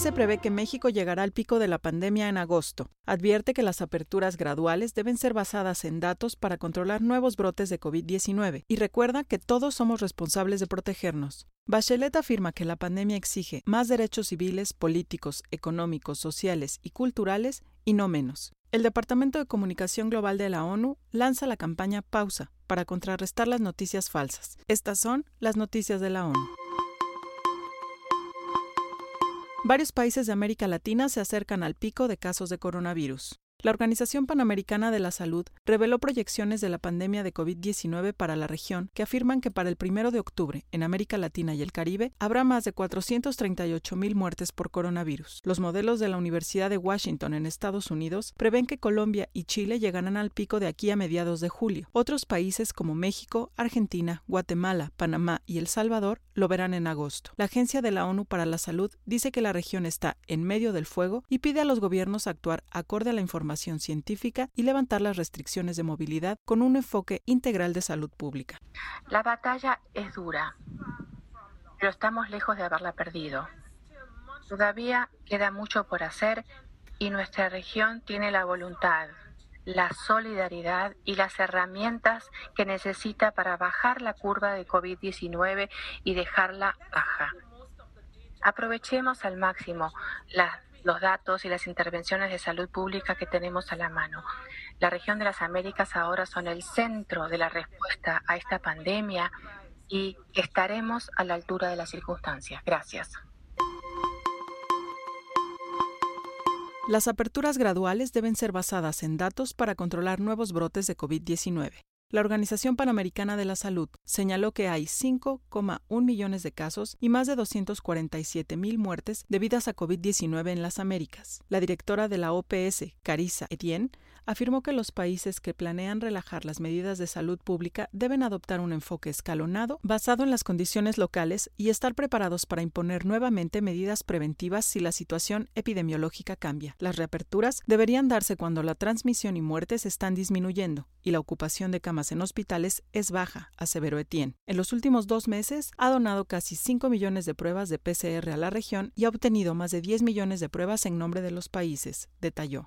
OMS prevé que México llegará al pico de la pandemia en agosto. Advierte que las aperturas graduales deben ser basadas en datos para controlar nuevos brotes de COVID-19 y recuerda que todos somos responsables de protegernos. Bachelet afirma que la pandemia exige más derechos civiles, políticos, económicos, sociales y culturales y no menos. El Departamento de Comunicación Global de la ONU lanza la campaña Pausa para contrarrestar las noticias falsas. Estas son las noticias de la ONU. Varios países de América Latina se acercan al pico de casos de coronavirus. La Organización Panamericana de la Salud reveló proyecciones de la pandemia de COVID-19 para la región que afirman que para el 1 de octubre, en América Latina y el Caribe, habrá más de 438 mil muertes por coronavirus. Los modelos de la Universidad de Washington en Estados Unidos prevén que Colombia y Chile llegarán al pico de aquí a mediados de julio. Otros países como México, Argentina, Guatemala, Panamá y El Salvador lo verán en agosto. La Agencia de la ONU para la Salud dice que la región está en medio del fuego y pide a los gobiernos actuar acorde a la información científica y levantar las restricciones de movilidad con un enfoque integral de salud pública. La batalla es dura, pero estamos lejos de haberla perdido. Todavía queda mucho por hacer y nuestra región tiene la voluntad, la solidaridad y las herramientas que necesita para bajar la curva de COVID-19 y dejarla baja. Aprovechemos al máximo las los datos y las intervenciones de salud pública que tenemos a la mano. La región de las Américas ahora son el centro de la respuesta a esta pandemia y estaremos a la altura de las circunstancias. Gracias. Las aperturas graduales deben ser basadas en datos para controlar nuevos brotes de COVID-19. La Organización Panamericana de la Salud señaló que hay 5,1 millones de casos y más de 247 mil muertes debidas a COVID-19 en las Américas. La directora de la OPS, Carissa Etienne, afirmó que los países que planean relajar las medidas de salud pública deben adoptar un enfoque escalonado basado en las condiciones locales y estar preparados para imponer nuevamente medidas preventivas si la situación epidemiológica cambia. Las reaperturas deberían darse cuando la transmisión y muertes están disminuyendo y la ocupación de camas en hospitales es baja, aseveró Etienne. En los últimos dos meses ha donado casi 5 millones de pruebas de PCR a la región y ha obtenido más de 10 millones de pruebas en nombre de los países, detalló.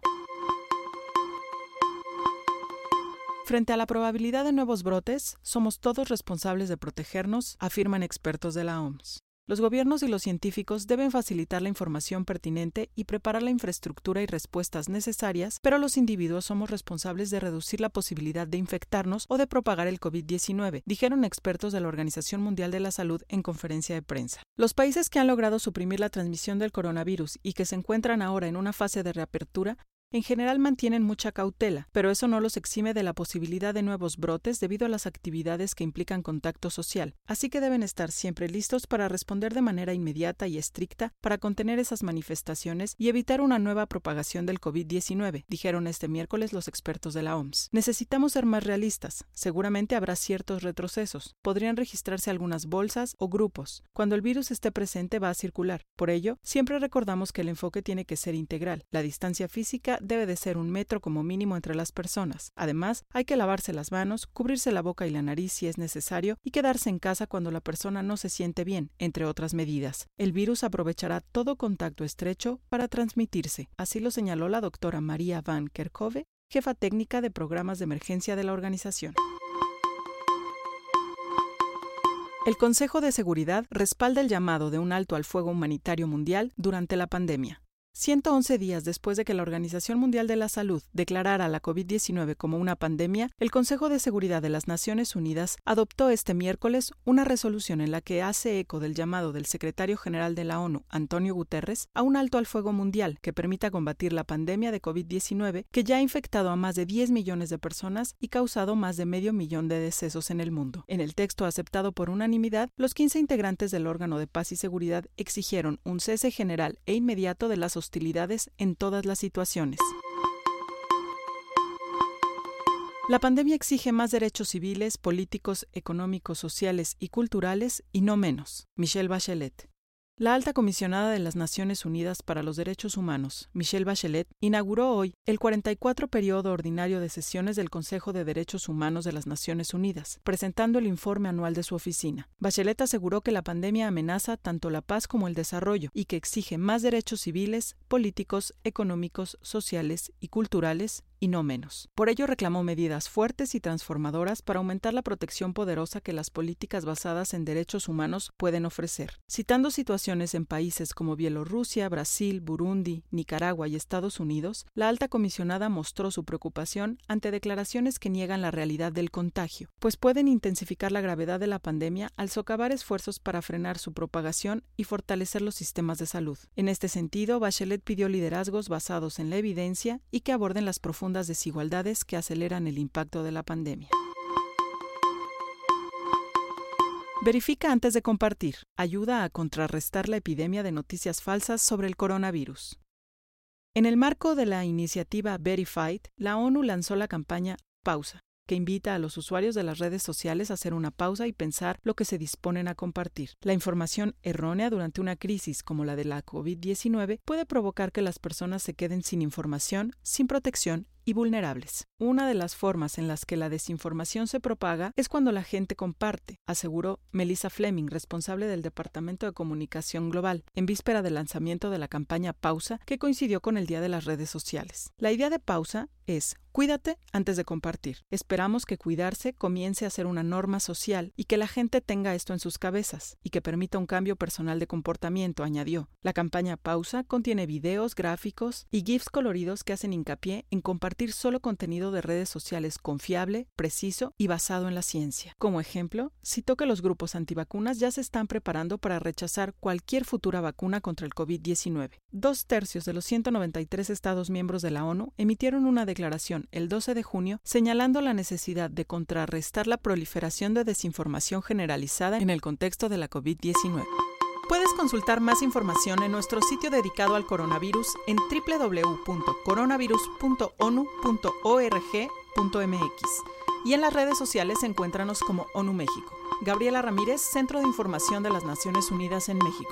Frente a la probabilidad de nuevos brotes, somos todos responsables de protegernos, afirman expertos de la OMS. Los gobiernos y los científicos deben facilitar la información pertinente y preparar la infraestructura y respuestas necesarias, pero los individuos somos responsables de reducir la posibilidad de infectarnos o de propagar el COVID-19, dijeron expertos de la Organización Mundial de la Salud en conferencia de prensa. Los países que han logrado suprimir la transmisión del coronavirus y que se encuentran ahora en una fase de reapertura en general mantienen mucha cautela, pero eso no los exime de la posibilidad de nuevos brotes debido a las actividades que implican contacto social, así que deben estar siempre listos para responder de manera inmediata y estricta para contener esas manifestaciones y evitar una nueva propagación del COVID-19, dijeron este miércoles los expertos de la OMS. Necesitamos ser más realistas. Seguramente habrá ciertos retrocesos. Podrían registrarse algunas bolsas o grupos. Cuando el virus esté presente va a circular. Por ello, siempre recordamos que el enfoque tiene que ser integral. La distancia física debe de ser un metro como mínimo entre las personas. Además, hay que lavarse las manos, cubrirse la boca y la nariz si es necesario y quedarse en casa cuando la persona no se siente bien, entre otras medidas. El virus aprovechará todo contacto estrecho para transmitirse. Así lo señaló la doctora María Van Kerkhove, jefa técnica de programas de emergencia de la organización. El Consejo de Seguridad respalda el llamado de un alto al fuego humanitario mundial durante la pandemia. 111 días después de que la Organización Mundial de la Salud declarara la COVID-19 como una pandemia, el Consejo de Seguridad de las Naciones Unidas adoptó este miércoles una resolución en la que hace eco del llamado del secretario general de la ONU, Antonio Guterres, a un alto al fuego mundial que permita combatir la pandemia de COVID-19 que ya ha infectado a más de 10 millones de personas y causado más de medio millón de decesos en el mundo. En el texto aceptado por unanimidad, los 15 integrantes del órgano de paz y seguridad exigieron un cese general e inmediato de las hostilidades en todas las situaciones. La pandemia exige más derechos civiles, políticos, económicos, sociales y culturales y no menos. Michelle Bachelet. La alta comisionada de las Naciones Unidas para los Derechos Humanos, Michelle Bachelet, inauguró hoy el 44 periodo ordinario de sesiones del Consejo de Derechos Humanos de las Naciones Unidas, presentando el informe anual de su oficina. Bachelet aseguró que la pandemia amenaza tanto la paz como el desarrollo y que exige más derechos civiles, políticos, económicos, sociales y culturales y no menos. Por ello reclamó medidas fuertes y transformadoras para aumentar la protección poderosa que las políticas basadas en derechos humanos pueden ofrecer. Citando situaciones en países como Bielorrusia, Brasil, Burundi, Nicaragua y Estados Unidos, la alta comisionada mostró su preocupación ante declaraciones que niegan la realidad del contagio, pues pueden intensificar la gravedad de la pandemia al socavar esfuerzos para frenar su propagación y fortalecer los sistemas de salud. En este sentido, Bachelet pidió liderazgos basados en la evidencia y que aborden las profundas desigualdades que aceleran el impacto de la pandemia. Verifica antes de compartir. Ayuda a contrarrestar la epidemia de noticias falsas sobre el coronavirus. En el marco de la iniciativa Verified, la ONU lanzó la campaña Pausa, que invita a los usuarios de las redes sociales a hacer una pausa y pensar lo que se disponen a compartir. La información errónea durante una crisis como la de la COVID-19 puede provocar que las personas se queden sin información, sin protección y vulnerables. Una de las formas en las que la desinformación se propaga es cuando la gente comparte, aseguró Melissa Fleming, responsable del Departamento de Comunicación Global, en víspera del lanzamiento de la campaña Pausa, que coincidió con el Día de las Redes Sociales. La idea de Pausa es Cuídate antes de compartir. Esperamos que cuidarse comience a ser una norma social y que la gente tenga esto en sus cabezas y que permita un cambio personal de comportamiento, añadió. La campaña Pausa contiene videos, gráficos y GIFs coloridos que hacen hincapié en solo contenido de redes sociales confiable, preciso y basado en la ciencia. Como ejemplo, citó que los grupos antivacunas ya se están preparando para rechazar cualquier futura vacuna contra el COVID-19. Dos tercios de los 193 Estados miembros de la ONU emitieron una declaración el 12 de junio señalando la necesidad de contrarrestar la proliferación de desinformación generalizada en el contexto de la COVID-19. Puedes consultar más información en nuestro sitio dedicado al coronavirus en www.coronavirus.onu.org.mx y en las redes sociales encuéntranos como ONU México. Gabriela Ramírez, Centro de Información de las Naciones Unidas en México.